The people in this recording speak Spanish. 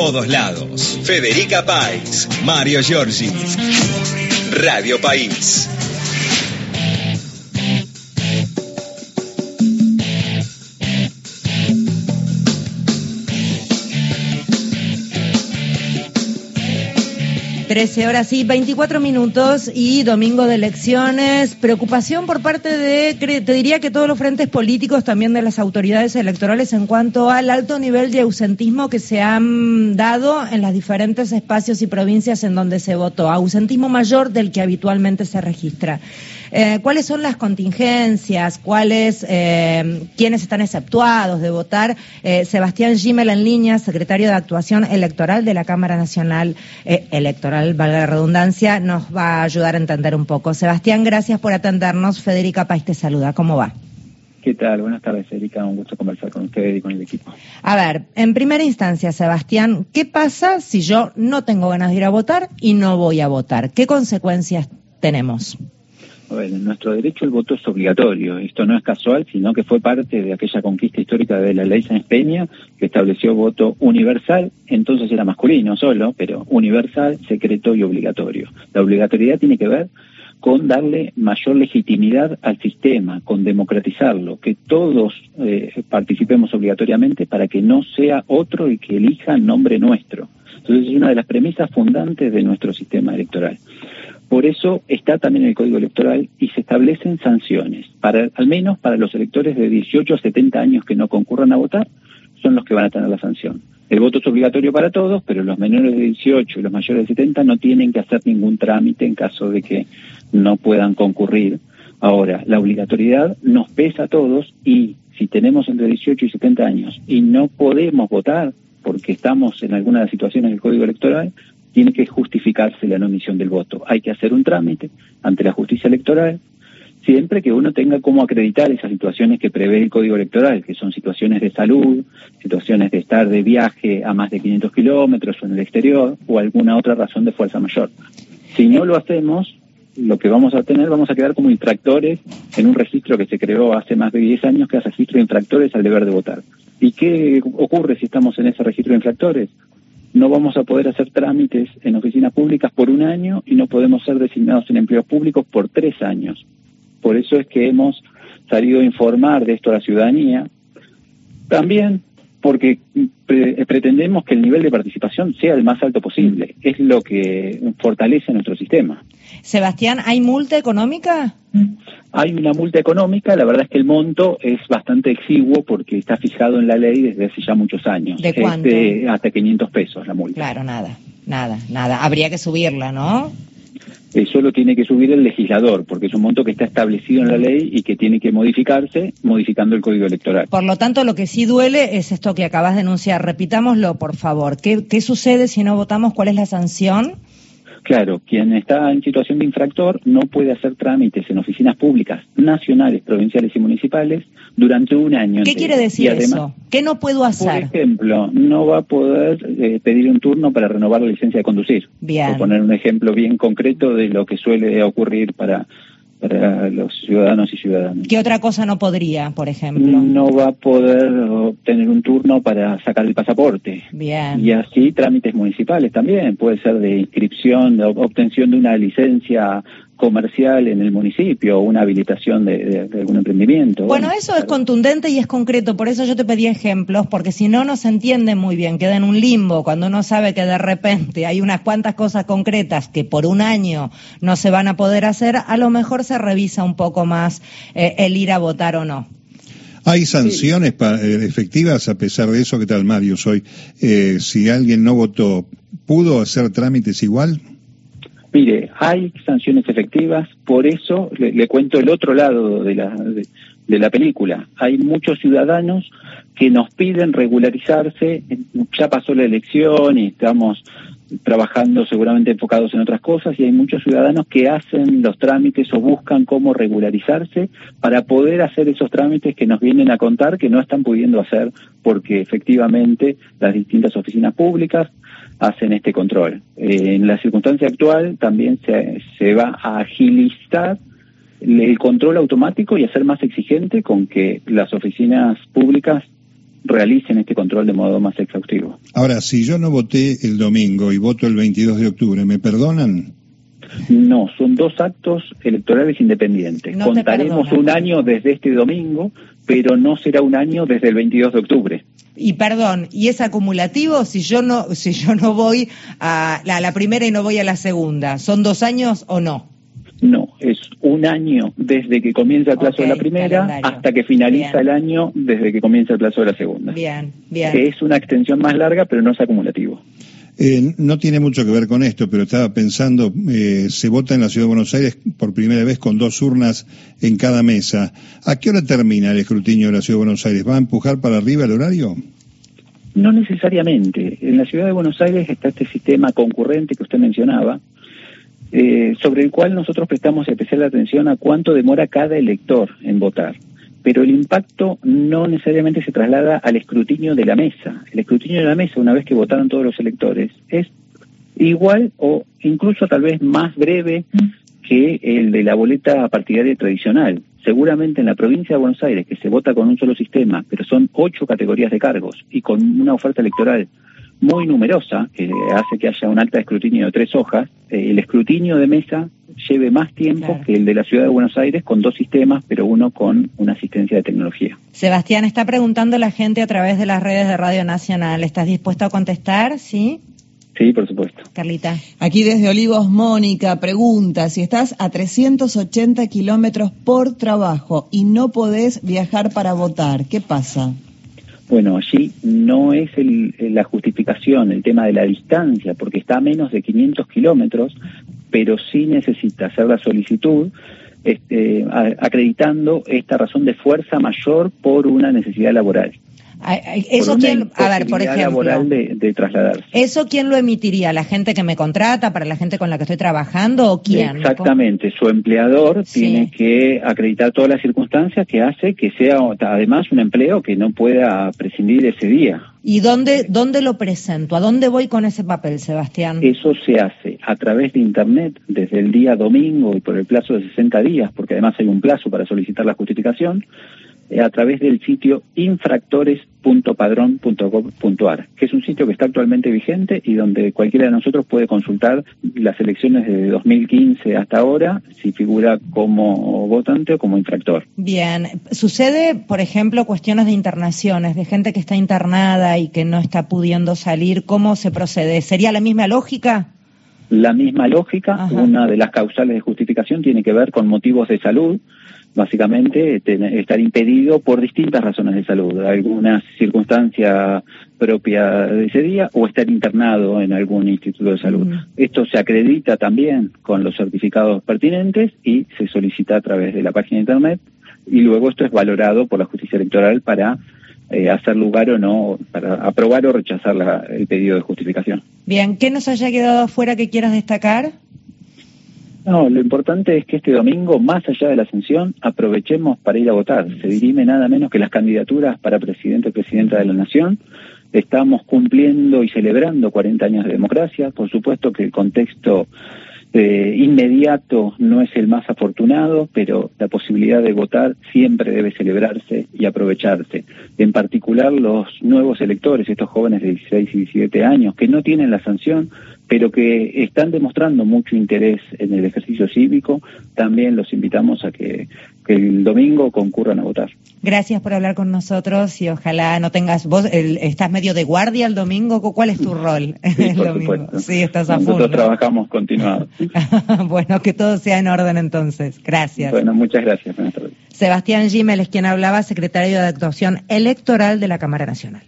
Todos lados. Federica País, Mario Giorgi. Radio País. 13 horas y 24 minutos y domingo de elecciones. Preocupación por parte de, te diría que todos los frentes políticos, también de las autoridades electorales, en cuanto al alto nivel de ausentismo que se han dado en los diferentes espacios y provincias en donde se votó. Ausentismo mayor del que habitualmente se registra. Eh, ¿Cuáles son las contingencias? ¿Cuáles, eh, quiénes están exceptuados de votar? Eh, Sebastián Gimel en línea, secretario de Actuación Electoral de la Cámara Nacional Electoral, valga la redundancia, nos va a ayudar a entender un poco. Sebastián, gracias por atendernos. Federica País te saluda. ¿Cómo va? ¿Qué tal? Buenas tardes, Federica. Un gusto conversar con usted y con el equipo. A ver, en primera instancia, Sebastián, ¿qué pasa si yo no tengo ganas de ir a votar y no voy a votar? ¿Qué consecuencias tenemos? Bueno, nuestro derecho al voto es obligatorio. Esto no es casual, sino que fue parte de aquella conquista histórica de la ley Sáenz Peña, que estableció voto universal, entonces era masculino solo, pero universal, secreto y obligatorio. La obligatoriedad tiene que ver con darle mayor legitimidad al sistema, con democratizarlo, que todos eh, participemos obligatoriamente para que no sea otro y que elija el nombre nuestro. Entonces es una de las premisas fundantes de nuestro sistema electoral. Por eso está también en el Código Electoral y se establecen sanciones, para, al menos para los electores de 18 a 70 años que no concurran a votar, son los que van a tener la sanción. El voto es obligatorio para todos, pero los menores de 18 y los mayores de 70 no tienen que hacer ningún trámite en caso de que no puedan concurrir. Ahora, la obligatoriedad nos pesa a todos y si tenemos entre 18 y 70 años y no podemos votar porque estamos en alguna de las situaciones del Código Electoral, tiene que justificarse la no emisión del voto. Hay que hacer un trámite ante la justicia electoral, siempre que uno tenga cómo acreditar esas situaciones que prevé el Código Electoral, que son situaciones de salud, situaciones de estar de viaje a más de 500 kilómetros o en el exterior, o alguna otra razón de fuerza mayor. Si no lo hacemos, lo que vamos a tener, vamos a quedar como infractores en un registro que se creó hace más de 10 años, que es registro de infractores al deber de votar. ¿Y qué ocurre si estamos en ese registro de infractores? No vamos a poder hacer trámites en oficinas públicas por un año y no podemos ser designados en empleos públicos por tres años. Por eso es que hemos salido a informar de esto a la ciudadanía. También porque pretendemos que el nivel de participación sea el más alto posible. Es lo que fortalece nuestro sistema. Sebastián, ¿hay multa económica? Hay una multa económica, la verdad es que el monto es bastante exiguo porque está fijado en la ley desde hace ya muchos años. ¿De cuánto? Este, hasta 500 pesos la multa. Claro, nada, nada, nada. Habría que subirla, ¿no? Eso lo tiene que subir el legislador, porque es un monto que está establecido en la ley y que tiene que modificarse modificando el código electoral. Por lo tanto, lo que sí duele es esto que acabas de enunciar. Repitámoslo, por favor. ¿Qué, qué sucede si no votamos? ¿Cuál es la sanción? Claro, quien está en situación de infractor no puede hacer trámites en oficinas públicas nacionales, provinciales y municipales durante un año. ¿Qué quiere decir eso? ¿Qué no puedo hacer? Por ejemplo, no va a poder eh, pedir un turno para renovar la licencia de conducir. Bien. Por poner un ejemplo bien concreto de lo que suele ocurrir para para los ciudadanos y ciudadanas. ¿Qué otra cosa no podría, por ejemplo? No va a poder obtener un turno para sacar el pasaporte. Bien. Y así trámites municipales también, puede ser de inscripción, de obtención de una licencia comercial en el municipio o una habilitación de, algún emprendimiento. Bueno, eso es contundente y es concreto, por eso yo te pedí ejemplos, porque si no, no se entiende muy bien, queda en un limbo cuando uno sabe que de repente hay unas cuantas cosas concretas que por un año no se van a poder hacer, a lo mejor se revisa un poco más eh, el ir a votar o no. ¿Hay sanciones eh, efectivas a pesar de eso? ¿Qué tal, Mario? Soy, eh, si alguien no votó, ¿pudo hacer trámites igual? Mire, hay sanciones efectivas, por eso le, cuento el otro lado de la, la película. Hay muchos ciudadanos que nos piden regularizarse, ya pasó la elección y estamos trabajando seguramente enfocados en otras cosas y hay muchos ciudadanos que hacen los trámites o buscan cómo regularizarse para poder hacer esos trámites que nos vienen a contar que no están pudiendo hacer porque efectivamente las distintas oficinas públicas hacen este control. Eh, en la circunstancia actual también se, se va a agilizar el control automático y hacer más exigente con que las oficinas públicas realicen este control de modo más exhaustivo. Ahora, si yo no voté el domingo y voto el 22 de octubre, ¿me perdonan? No, son dos actos electorales independientes. Contaremos un año desde este domingo, pero no será un año desde el 22 de octubre. Y perdón, ¿y es acumulativo si yo no si yo no voy a la, primera y no voy a la segunda? ¿Son dos años o no? Es un año desde que comienza el plazo de la primera hasta que finaliza el año desde que comienza el plazo de la segunda. Bien, bien. Es una extensión más larga, pero no es acumulativo. Eh, no tiene mucho que ver con esto, pero estaba pensando, eh, se vota en la Ciudad de Buenos Aires por primera vez con dos urnas en cada mesa. ¿A qué hora termina el escrutinio de la Ciudad de Buenos Aires? ¿Va a empujar para arriba el horario? No necesariamente. En la Ciudad de Buenos Aires está este sistema concurrente que usted mencionaba, eh, sobre el cual nosotros prestamos especial atención a cuánto demora cada elector en votar pero el impacto no necesariamente se traslada al escrutinio de la mesa. El escrutinio de la mesa, una vez que votaron todos los electores, es igual o incluso tal vez más breve que el de la boleta partidaria tradicional. Seguramente en la provincia de Buenos Aires, que se vota con un solo sistema, pero son ocho categorías de cargos y con una oferta electoral muy numerosa, que hace que haya un alta escrutinio de tres hojas, eh, el escrutinio de mesa lleve más tiempo que el de la ciudad de Buenos Aires con dos sistemas, pero uno con una asistencia de tecnología. Sebastián, está preguntando la gente a través de las redes de Radio Nacional. ¿Estás dispuesto a contestar? Sí. Sí, por supuesto. Carlita. Aquí desde Olivos, Mónica pregunta si estás a 380 kilómetros por trabajo y no podés viajar para votar, ¿qué pasa? Bueno, allí no es la justificación el tema de la distancia, porque está a menos de 500 kilómetros, pero sí necesita hacer la solicitud este, acreditando esta razón de fuerza mayor por una necesidad laboral. Eso quién, a ver, por ejemplo, de, de, trasladarse. ¿Eso quién lo emitiría? ¿La gente que me contrata, para la gente con la que estoy trabajando o quién? Exactamente, su empleador tiene que acreditar todas las circunstancias que hace que sea además un empleo que no pueda prescindir ese día. ¿Y dónde, dónde lo presento? ¿A dónde voy con ese papel, Sebastián? Eso se hace a través de Internet desde el día domingo y por el plazo de 60 días, porque además hay un plazo para solicitar la justificación a través del sitio infractores.padrón.gov.ar, que es un sitio que está actualmente vigente y donde cualquiera de nosotros puede consultar las elecciones de 2015 hasta ahora, si figura como votante o como infractor. Bien, sucede, por ejemplo, cuestiones de internaciones, de gente que está internada y que no está pudiendo salir, ¿cómo se procede? ¿Sería la misma lógica? La misma lógica, una de las causales de justificación tiene que ver con motivos de salud, básicamente estar impedido por distintas razones de salud, alguna circunstancia propia de ese día o estar internado en algún instituto de salud. Esto se acredita también con los certificados pertinentes y se solicita a través de la página de internet y luego esto es valorado por la justicia electoral para eh, hacer lugar o no, para aprobar o rechazar el pedido de justificación. Bien, ¿qué nos haya quedado afuera que quieras destacar? No, lo importante es que este domingo, más allá de la ascensión, aprovechemos para ir a votar. Se dirime nada menos que las candidaturas para presidente o presidenta de la Nación. Estamos cumpliendo y celebrando 40 años de democracia. Por supuesto que el contexto eh, inmediato no es el más afortunado, pero la posibilidad de votar siempre debe celebrarse y aprovecharse. En particular los nuevos electores, estos jóvenes de 16 y 17 años, que no tienen la sanción, pero que están demostrando mucho interés en el ejercicio cívico, también los invitamos a que, el domingo concurran a votar. Gracias por hablar con nosotros y ojalá no tengas vos, estás medio de guardia el domingo, ¿cuál es tu rol sí, el domingo? Sí, estás a Nosotros trabajamos continuado. bueno, que todo sea en orden entonces. Gracias. Bueno, muchas gracias. Sebastián Gimel es quien hablaba, secretario de actuación electoral de la Cámara Nacional.